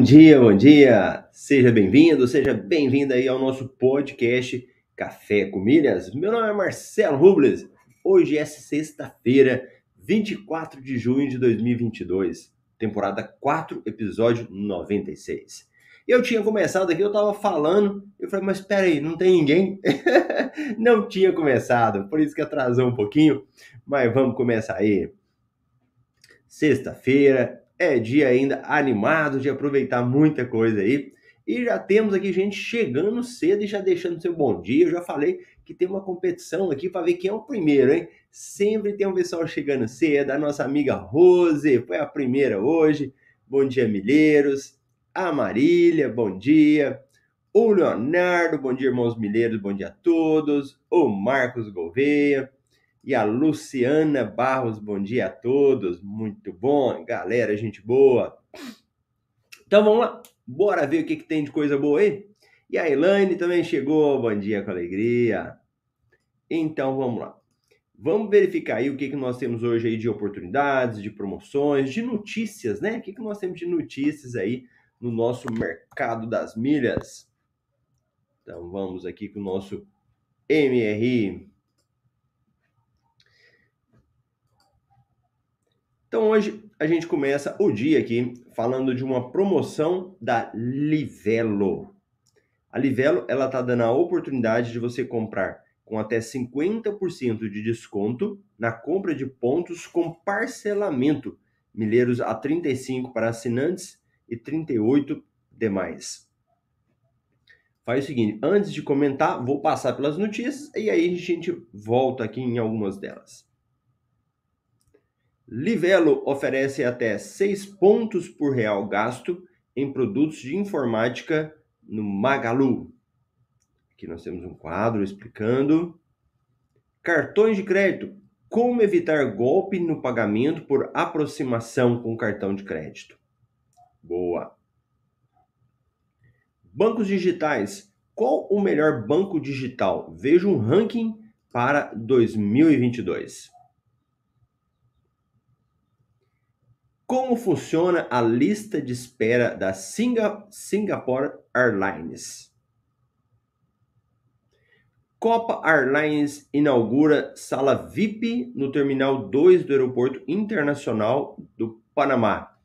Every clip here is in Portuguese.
Bom dia, bom dia! Seja bem-vindo, seja bem-vinda aí ao nosso podcast Café com Milhas. Meu nome é Marcelo Rubles. Hoje é sexta-feira, 24 de junho de 2022, temporada 4, episódio 96. Eu tinha começado aqui, eu tava falando, eu falei, mas espera aí, não tem ninguém? não tinha começado, por isso que atrasou um pouquinho, mas vamos começar aí. Sexta-feira, é dia ainda animado de aproveitar muita coisa aí. E já temos aqui gente chegando cedo e já deixando seu bom dia. Eu já falei que tem uma competição aqui para ver quem é o primeiro, hein? Sempre tem um pessoal chegando cedo. A nossa amiga Rose foi a primeira hoje. Bom dia, milheiros. A Marília, bom dia. O Leonardo, bom dia, irmãos milheiros, bom dia a todos. O Marcos Gouveia e a Luciana Barros. Bom dia a todos, muito bom, galera, gente boa. Então vamos lá, bora ver o que, que tem de coisa boa aí? E a Elaine também chegou, bom dia com alegria. Então vamos lá. Vamos verificar aí o que, que nós temos hoje aí de oportunidades, de promoções, de notícias, né? O que, que nós temos de notícias aí no nosso mercado das milhas. Então vamos aqui com o nosso MRI Então hoje a gente começa o dia aqui falando de uma promoção da Livelo. A Livelo ela tá dando a oportunidade de você comprar com até 50% de desconto na compra de pontos com parcelamento, milheiros a 35 para assinantes e 38 demais. Faz o seguinte, antes de comentar, vou passar pelas notícias e aí a gente volta aqui em algumas delas. Livelo oferece até 6 pontos por real gasto em produtos de informática no Magalu. Aqui nós temos um quadro explicando. Cartões de crédito. Como evitar golpe no pagamento por aproximação com cartão de crédito. Boa. Bancos digitais. Qual o melhor banco digital? Veja um ranking para 2022. Como funciona a lista de espera da Singa Singapore Airlines? Copa Airlines inaugura sala VIP no Terminal 2 do Aeroporto Internacional do Panamá.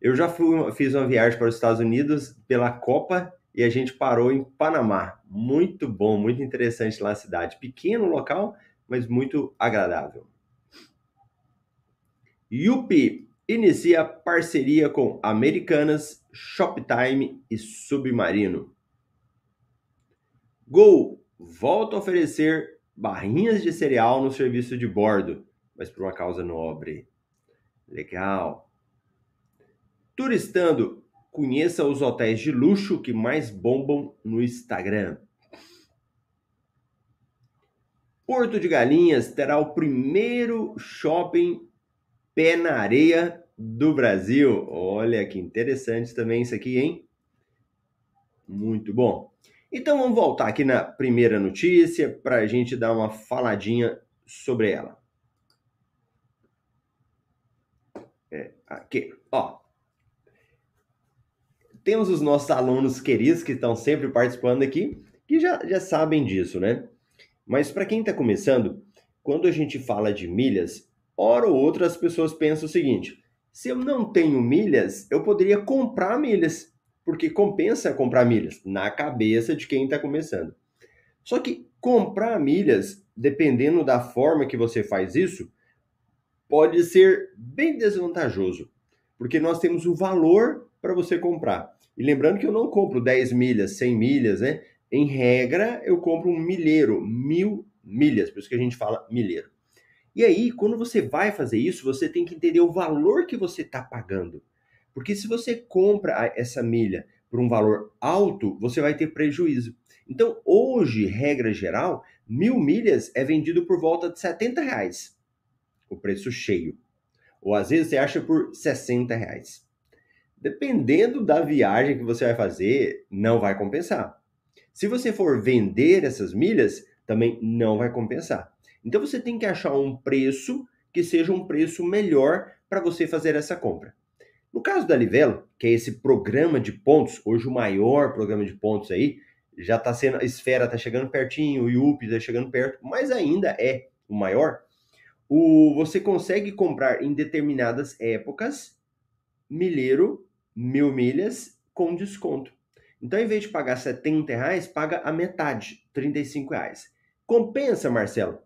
Eu já fui, fiz uma viagem para os Estados Unidos pela Copa e a gente parou em Panamá. Muito bom, muito interessante lá a cidade. Pequeno local, mas muito agradável. Yupi inicia parceria com Americanas, Shoptime e Submarino. Gol volta a oferecer barrinhas de cereal no serviço de bordo, mas por uma causa nobre. Legal. Turistando, conheça os hotéis de luxo que mais bombam no Instagram. Porto de Galinhas terá o primeiro shopping pé na areia do Brasil. Olha que interessante também isso aqui, hein? Muito bom. Então vamos voltar aqui na primeira notícia para a gente dar uma faladinha sobre ela. É, aqui, ó. Temos os nossos alunos queridos que estão sempre participando aqui, que já, já sabem disso, né? Mas para quem está começando, quando a gente fala de milhas, hora ou outra as pessoas pensam o seguinte: se eu não tenho milhas, eu poderia comprar milhas, porque compensa comprar milhas na cabeça de quem está começando. Só que comprar milhas, dependendo da forma que você faz isso, pode ser bem desvantajoso, porque nós temos o valor para você comprar. E lembrando que eu não compro 10 milhas, 100 milhas, né? Em regra, eu compro um milheiro, mil milhas, por isso que a gente fala milheiro. E aí, quando você vai fazer isso, você tem que entender o valor que você está pagando. Porque se você compra essa milha por um valor alto, você vai ter prejuízo. Então, hoje, regra geral, mil milhas é vendido por volta de 70 reais, o preço cheio. Ou às vezes você acha por 60 reais. Dependendo da viagem que você vai fazer, não vai compensar. Se você for vender essas milhas, também não vai compensar. Então você tem que achar um preço que seja um preço melhor para você fazer essa compra. No caso da Livelo, que é esse programa de pontos, hoje o maior programa de pontos aí, já está sendo, a esfera está chegando pertinho, o IUP está chegando perto, mas ainda é o maior. O, você consegue comprar em determinadas épocas milheiro, mil milhas com desconto. Então, em vez de pagar 70 reais, paga a metade, 35 reais. Compensa, Marcelo?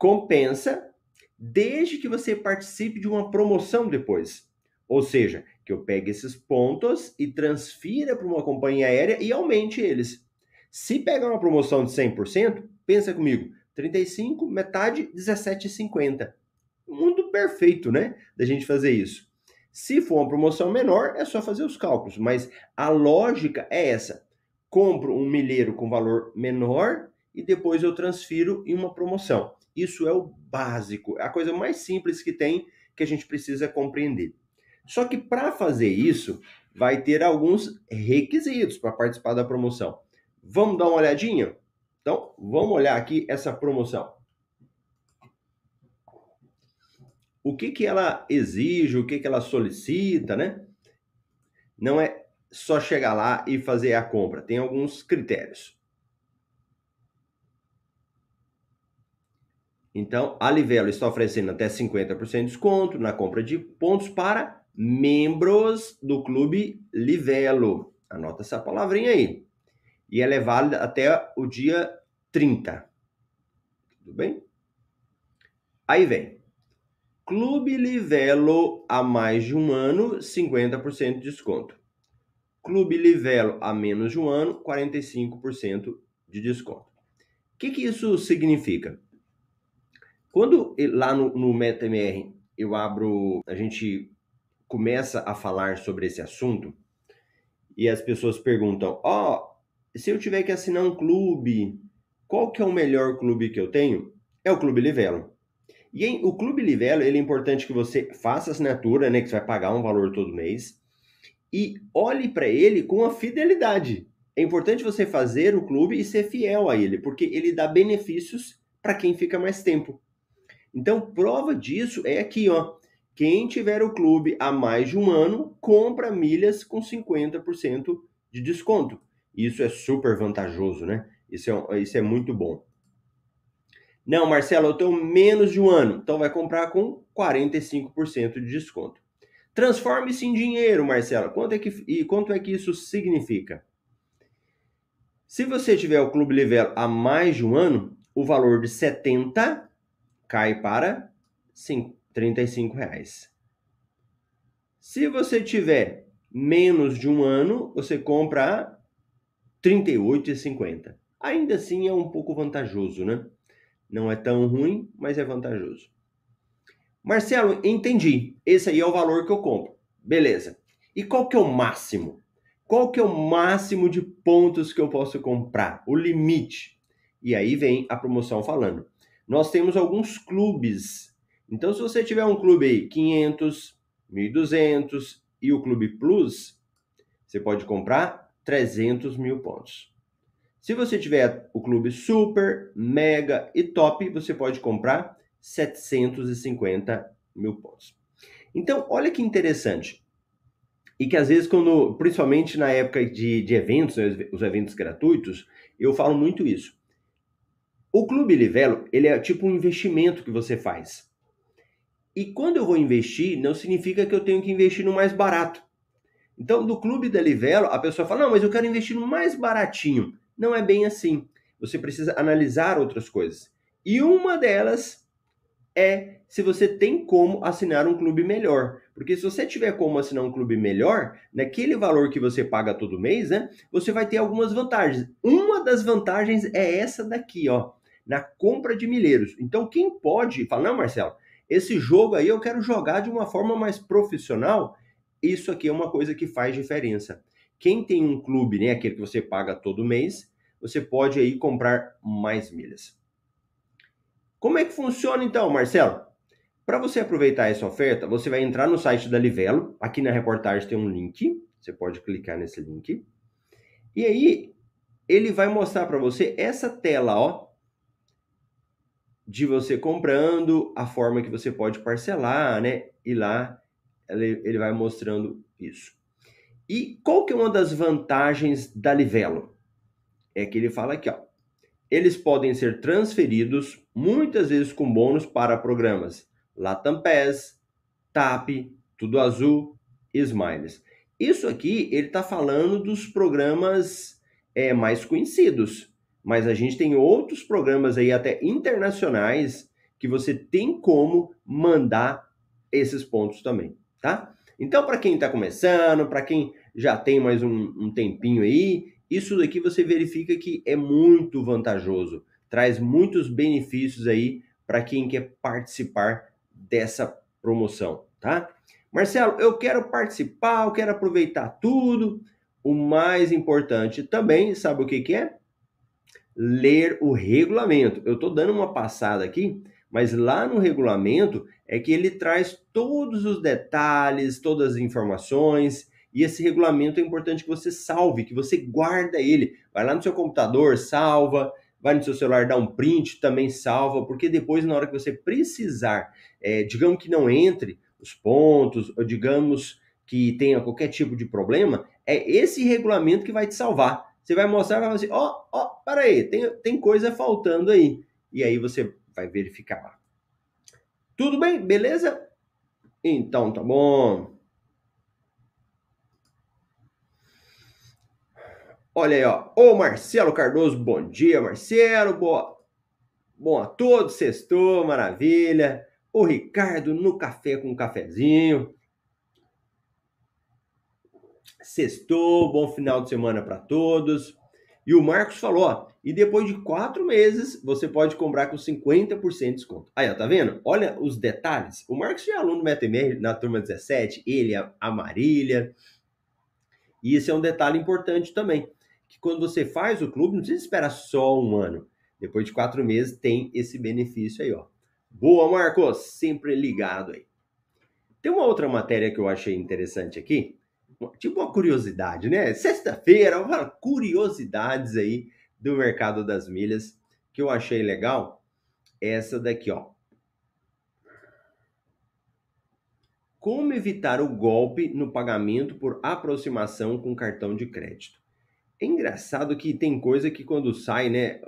Compensa desde que você participe de uma promoção depois. Ou seja, que eu pegue esses pontos e transfira para uma companhia aérea e aumente eles. Se pegar uma promoção de 100%, pensa comigo, 35, metade, 17,50. Mundo perfeito, né? Da gente fazer isso. Se for uma promoção menor, é só fazer os cálculos, mas a lógica é essa. Compro um milheiro com valor menor e depois eu transfiro em uma promoção. Isso é o básico, é a coisa mais simples que tem que a gente precisa compreender. Só que para fazer isso, vai ter alguns requisitos para participar da promoção. Vamos dar uma olhadinha? Então, vamos olhar aqui essa promoção. O que, que ela exige, o que, que ela solicita, né? Não é só chegar lá e fazer a compra, tem alguns critérios. Então, a Livelo está oferecendo até 50% de desconto na compra de pontos para membros do Clube Livelo. Anota essa palavrinha aí e ela é válida até o dia 30. Tudo bem? Aí vem. Clube Livelo há mais de um ano, 50% de desconto. Clube Livelo há menos de um ano, 45% de desconto. O que, que isso significa? Quando lá no, no MetaMR eu abro, a gente começa a falar sobre esse assunto e as pessoas perguntam: Ó, oh, se eu tiver que assinar um clube, qual que é o melhor clube que eu tenho? É o Clube Livelo. E em, o Clube Livelo, ele é importante que você faça assinatura, né, que você vai pagar um valor todo mês, e olhe para ele com a fidelidade. É importante você fazer o clube e ser fiel a ele, porque ele dá benefícios para quem fica mais tempo. Então, prova disso é aqui, ó. Quem tiver o clube há mais de um ano, compra milhas com 50% de desconto. Isso é super vantajoso, né? Isso é, isso é muito bom. Não, Marcelo, eu tenho menos de um ano, então vai comprar com 45% de desconto. Transforme-se em dinheiro, Marcelo. Quanto é que, e quanto é que isso significa? Se você tiver o Clube Livelo há mais de um ano, o valor de 70 cai para 5, 35 reais. Se você tiver menos de um ano, você compra a 38,50. Ainda assim é um pouco vantajoso, né? Não é tão ruim, mas é vantajoso. Marcelo, entendi. Esse aí é o valor que eu compro. Beleza. E qual que é o máximo? Qual que é o máximo de pontos que eu posso comprar? O limite. E aí vem a promoção falando. Nós temos alguns clubes. Então, se você tiver um clube aí, 500, 1.200 e o Clube Plus, você pode comprar 300 mil pontos. Se você tiver o clube super, mega e top, você pode comprar 750 mil pontos. Então, olha que interessante. E que às vezes, quando, principalmente na época de, de eventos, né, os eventos gratuitos, eu falo muito isso. O Clube Livelo, ele é tipo um investimento que você faz. E quando eu vou investir, não significa que eu tenho que investir no mais barato. Então, do clube da Livelo, a pessoa fala: não, mas eu quero investir no mais baratinho. Não é bem assim. Você precisa analisar outras coisas. E uma delas é se você tem como assinar um clube melhor. Porque se você tiver como assinar um clube melhor, naquele valor que você paga todo mês, né, você vai ter algumas vantagens. Uma das vantagens é essa daqui, ó, na compra de milheiros. Então, quem pode falar, não, Marcelo, esse jogo aí eu quero jogar de uma forma mais profissional, isso aqui é uma coisa que faz diferença. Quem tem um clube, né, aquele que você paga todo mês, você pode aí comprar mais milhas. Como é que funciona então, Marcelo? Para você aproveitar essa oferta, você vai entrar no site da Livelo. Aqui na reportagem tem um link. Você pode clicar nesse link. E aí, ele vai mostrar para você essa tela, ó, de você comprando, a forma que você pode parcelar, né? E lá ele, ele vai mostrando isso. E qual que é uma das vantagens da Livelo? É que ele fala aqui, ó. Eles podem ser transferidos muitas vezes com bônus para programas Latam Pass, TAP, Tudo Azul, Smiles. Isso aqui ele está falando dos programas é, mais conhecidos, mas a gente tem outros programas aí até internacionais que você tem como mandar esses pontos também, tá? Então, para quem está começando, para quem já tem mais um, um tempinho aí, isso daqui você verifica que é muito vantajoso, traz muitos benefícios aí para quem quer participar dessa promoção, tá? Marcelo, eu quero participar, eu quero aproveitar tudo. O mais importante também, sabe o que, que é? Ler o regulamento. Eu estou dando uma passada aqui, mas lá no regulamento é que ele traz todos os detalhes, todas as informações, e esse regulamento é importante que você salve, que você guarda ele. Vai lá no seu computador, salva, vai no seu celular, dá um print, também salva, porque depois, na hora que você precisar, é, digamos que não entre os pontos, ou digamos que tenha qualquer tipo de problema, é esse regulamento que vai te salvar. Você vai mostrar, vai falar assim, ó, ó, para aí, tem, tem coisa faltando aí. E aí você vai verificar lá. Tudo bem? Beleza? Então, tá bom. Olha aí, ó. Ô Marcelo Cardoso, bom dia, Marcelo. Boa. Bom a todos, sextou, maravilha. O Ricardo no café com um cafezinho. Sextou, bom final de semana para todos. E o Marcos falou, ó, e depois de quatro meses você pode comprar com 50% de desconto. Aí, ó, tá vendo? Olha os detalhes. O Marcos já é aluno do MetaMR na turma 17, ele, a Marília. E esse é um detalhe importante também que quando você faz o clube, não precisa esperar só um ano. Depois de quatro meses tem esse benefício aí, ó. Boa, Marcos! Sempre ligado aí. Tem uma outra matéria que eu achei interessante aqui, tipo uma curiosidade, né? Sexta-feira, curiosidades aí do mercado das milhas que eu achei legal. Essa daqui, ó. Como evitar o golpe no pagamento por aproximação com cartão de crédito? É engraçado que tem coisa que quando sai, né?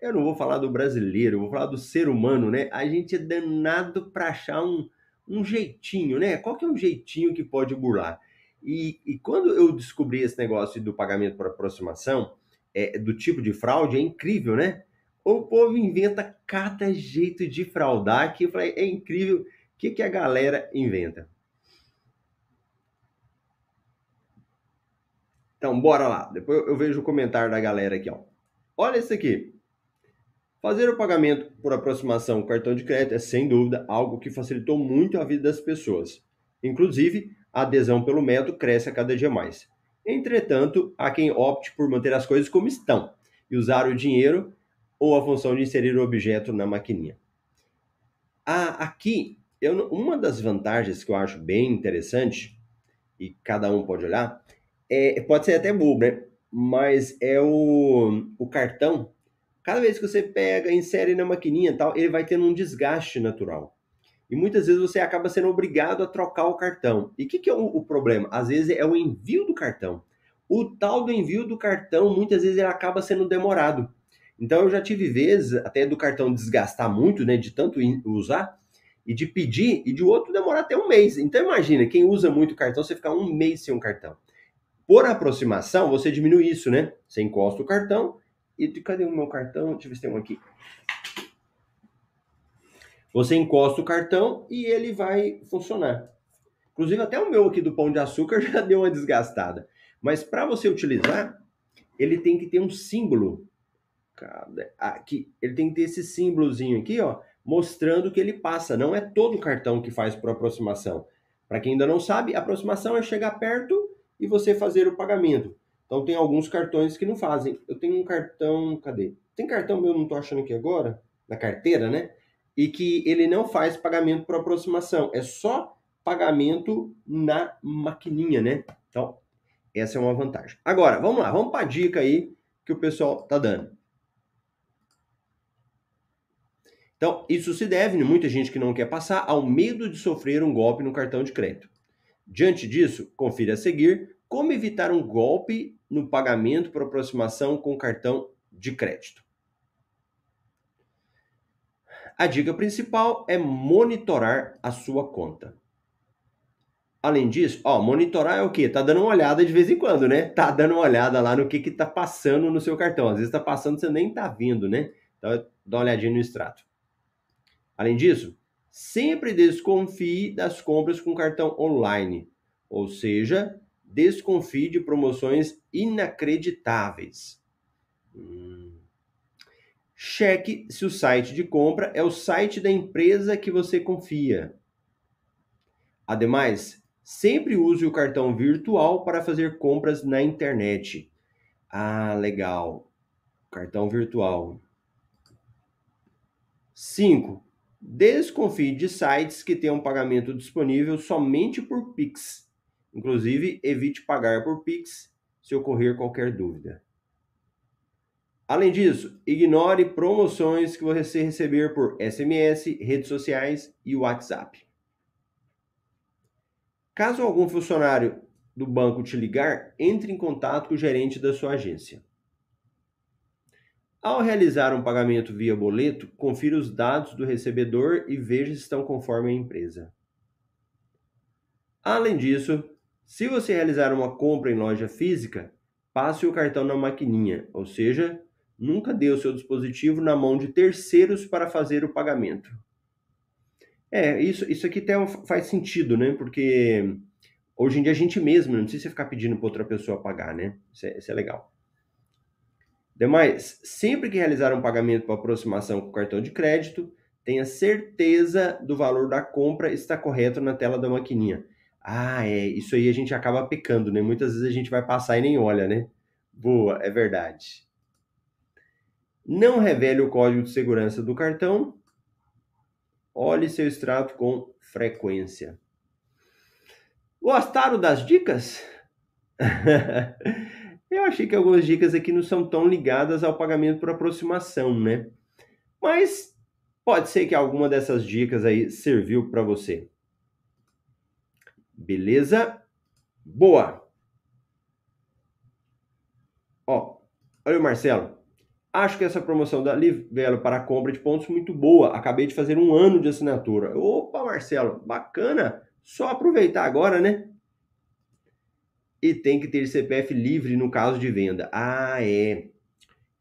Eu não vou falar do brasileiro, eu vou falar do ser humano, né? A gente é danado para achar um, um jeitinho, né? Qual que é um jeitinho que pode burlar? E, e quando eu descobri esse negócio do pagamento por aproximação, é, do tipo de fraude, é incrível, né? O povo inventa cada jeito de fraudar que é incrível o que, que a galera inventa. Então, bora lá. Depois eu vejo o comentário da galera aqui, ó. Olha isso aqui. Fazer o pagamento por aproximação com cartão de crédito é, sem dúvida, algo que facilitou muito a vida das pessoas. Inclusive, a adesão pelo método cresce a cada dia mais. Entretanto, há quem opte por manter as coisas como estão e usar o dinheiro ou a função de inserir o objeto na maquininha. Ah, aqui, eu, uma das vantagens que eu acho bem interessante, e cada um pode olhar, é, pode ser até bobo, né? Mas é o, o cartão. Cada vez que você pega, insere na maquininha tal, ele vai tendo um desgaste natural. E muitas vezes você acaba sendo obrigado a trocar o cartão. E o que, que, é o, o, problema? Às vezes é o envio do cartão. O tal do envio do cartão, muitas vezes ele acaba sendo demorado. Então eu já tive vezes, até do cartão desgastar muito, né? De tanto usar, e de pedir, e de outro demorar até um mês. Então imagina, quem usa muito cartão, você ficar um mês sem um cartão. Por aproximação, você diminui isso, né? Você encosta o cartão e cadê o meu cartão? Deixa eu ver se tem um aqui. Você encosta o cartão e ele vai funcionar. Inclusive até o meu aqui do pão de açúcar já deu uma desgastada. Mas para você utilizar, ele tem que ter um símbolo. Aqui, ele tem que ter esse símbolozinho aqui, ó, mostrando que ele passa. Não é todo cartão que faz por aproximação. Para quem ainda não sabe, aproximação é chegar perto e você fazer o pagamento. Então tem alguns cartões que não fazem. Eu tenho um cartão, cadê? Tem cartão meu, não estou achando aqui agora, na carteira, né? E que ele não faz pagamento por aproximação, é só pagamento na maquininha, né? Então, essa é uma vantagem. Agora, vamos lá, vamos para a dica aí que o pessoal tá dando. Então, isso se deve, muita gente que não quer passar, ao medo de sofrer um golpe no cartão de crédito. Diante disso, confira a seguir como evitar um golpe no pagamento por aproximação com cartão de crédito. A dica principal é monitorar a sua conta. Além disso, ó, monitorar é o quê? Tá dando uma olhada de vez em quando, né? Tá dando uma olhada lá no que que tá passando no seu cartão. Às vezes tá passando, você nem tá vendo, né? Então, dá uma olhadinha no extrato. Além disso, sempre desconfie das compras com cartão online, ou seja, desconfie de promoções inacreditáveis. Hum. Cheque se o site de compra é o site da empresa que você confia. Ademais, sempre use o cartão virtual para fazer compras na internet. Ah, legal. Cartão virtual. 5. Desconfie de sites que tenham pagamento disponível somente por Pix. Inclusive, evite pagar por Pix se ocorrer qualquer dúvida. Além disso, ignore promoções que você receber por SMS, redes sociais e WhatsApp. Caso algum funcionário do banco te ligar, entre em contato com o gerente da sua agência. Ao realizar um pagamento via boleto, confira os dados do recebedor e veja se estão conforme a empresa. Além disso, se você realizar uma compra em loja física, passe o cartão na maquininha, ou seja, Nunca o seu dispositivo na mão de terceiros para fazer o pagamento. É, isso, isso aqui até faz sentido, né? Porque hoje em dia a gente mesmo não precisa ficar pedindo para outra pessoa pagar, né? Isso é, isso é legal. Demais, sempre que realizar um pagamento por aproximação com cartão de crédito, tenha certeza do valor da compra está correto na tela da maquininha. Ah, é, isso aí a gente acaba pecando, né? Muitas vezes a gente vai passar e nem olha, né? Boa, é verdade. Não revele o código de segurança do cartão. Olhe seu extrato com frequência. Gostaram das dicas? Eu achei que algumas dicas aqui não são tão ligadas ao pagamento por aproximação, né? Mas pode ser que alguma dessas dicas aí serviu para você. Beleza? Boa. Ó, olha o Marcelo. Acho que essa promoção da Livelo para compra de pontos muito boa. Acabei de fazer um ano de assinatura. Opa, Marcelo, bacana. Só aproveitar agora, né? E tem que ter CPF livre no caso de venda. Ah, é.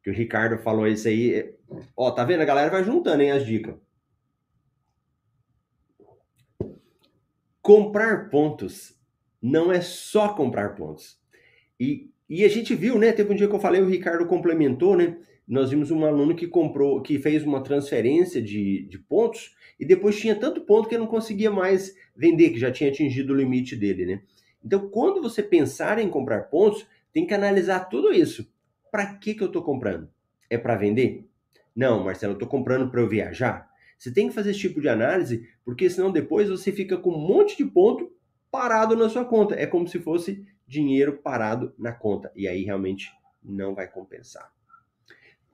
Que o Ricardo falou isso aí. Ó, tá vendo? A galera vai juntando, hein, as dicas. Comprar pontos não é só comprar pontos. E, e a gente viu, né? Teve um dia que eu falei, o Ricardo complementou, né? Nós vimos um aluno que comprou, que fez uma transferência de, de pontos e depois tinha tanto ponto que não conseguia mais vender, que já tinha atingido o limite dele, né? Então, quando você pensar em comprar pontos, tem que analisar tudo isso. Para que, que eu estou comprando? É para vender? Não, Marcelo, eu estou comprando para eu viajar. Você tem que fazer esse tipo de análise, porque senão depois você fica com um monte de ponto parado na sua conta. É como se fosse dinheiro parado na conta. E aí realmente não vai compensar.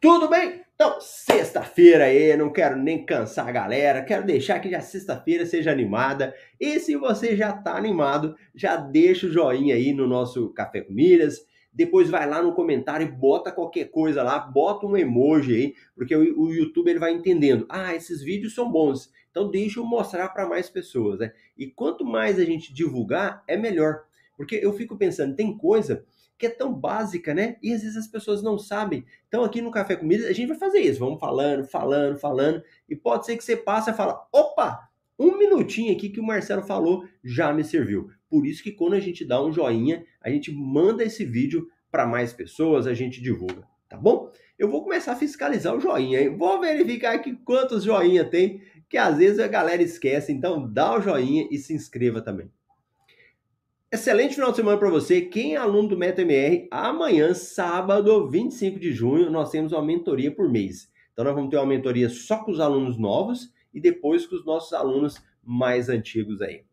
Tudo bem? Então, sexta-feira aí, não quero nem cansar a galera, quero deixar que já sexta-feira seja animada. E se você já tá animado, já deixa o joinha aí no nosso Café com Milhas. Depois vai lá no comentário e bota qualquer coisa lá, bota um emoji aí, porque o, YouTube ele vai entendendo. Ah, esses vídeos são bons, então deixa eu mostrar para mais pessoas, né? E quanto mais a gente divulgar, é melhor. Porque eu fico pensando, tem coisa que é tão básica, né? E às vezes as pessoas não sabem. Então aqui no Café Comida a gente vai fazer isso, vamos falando, falando, falando, e pode ser que você passe e fala, opa, um minutinho aqui que o Marcelo falou já me serviu. Por isso que quando a gente dá um joinha, a gente manda esse vídeo para mais pessoas, a gente divulga, tá bom? Eu vou começar a fiscalizar o joinha, hein? Vou verificar aqui quantos joinha tem, que às vezes a galera esquece, então dá o joinha e se inscreva também. Excelente final de semana para você. Quem é aluno do MetaMR, amanhã, sábado, 25 de junho, nós temos uma mentoria por mês. Então, nós vamos ter uma mentoria só com os alunos novos e depois com os nossos alunos mais antigos aí.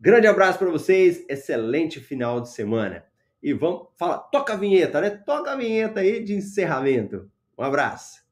Grande abraço para vocês, excelente final de semana. E vamos falar, toca a vinheta, né? Toca a vinheta aí de encerramento. Um abraço.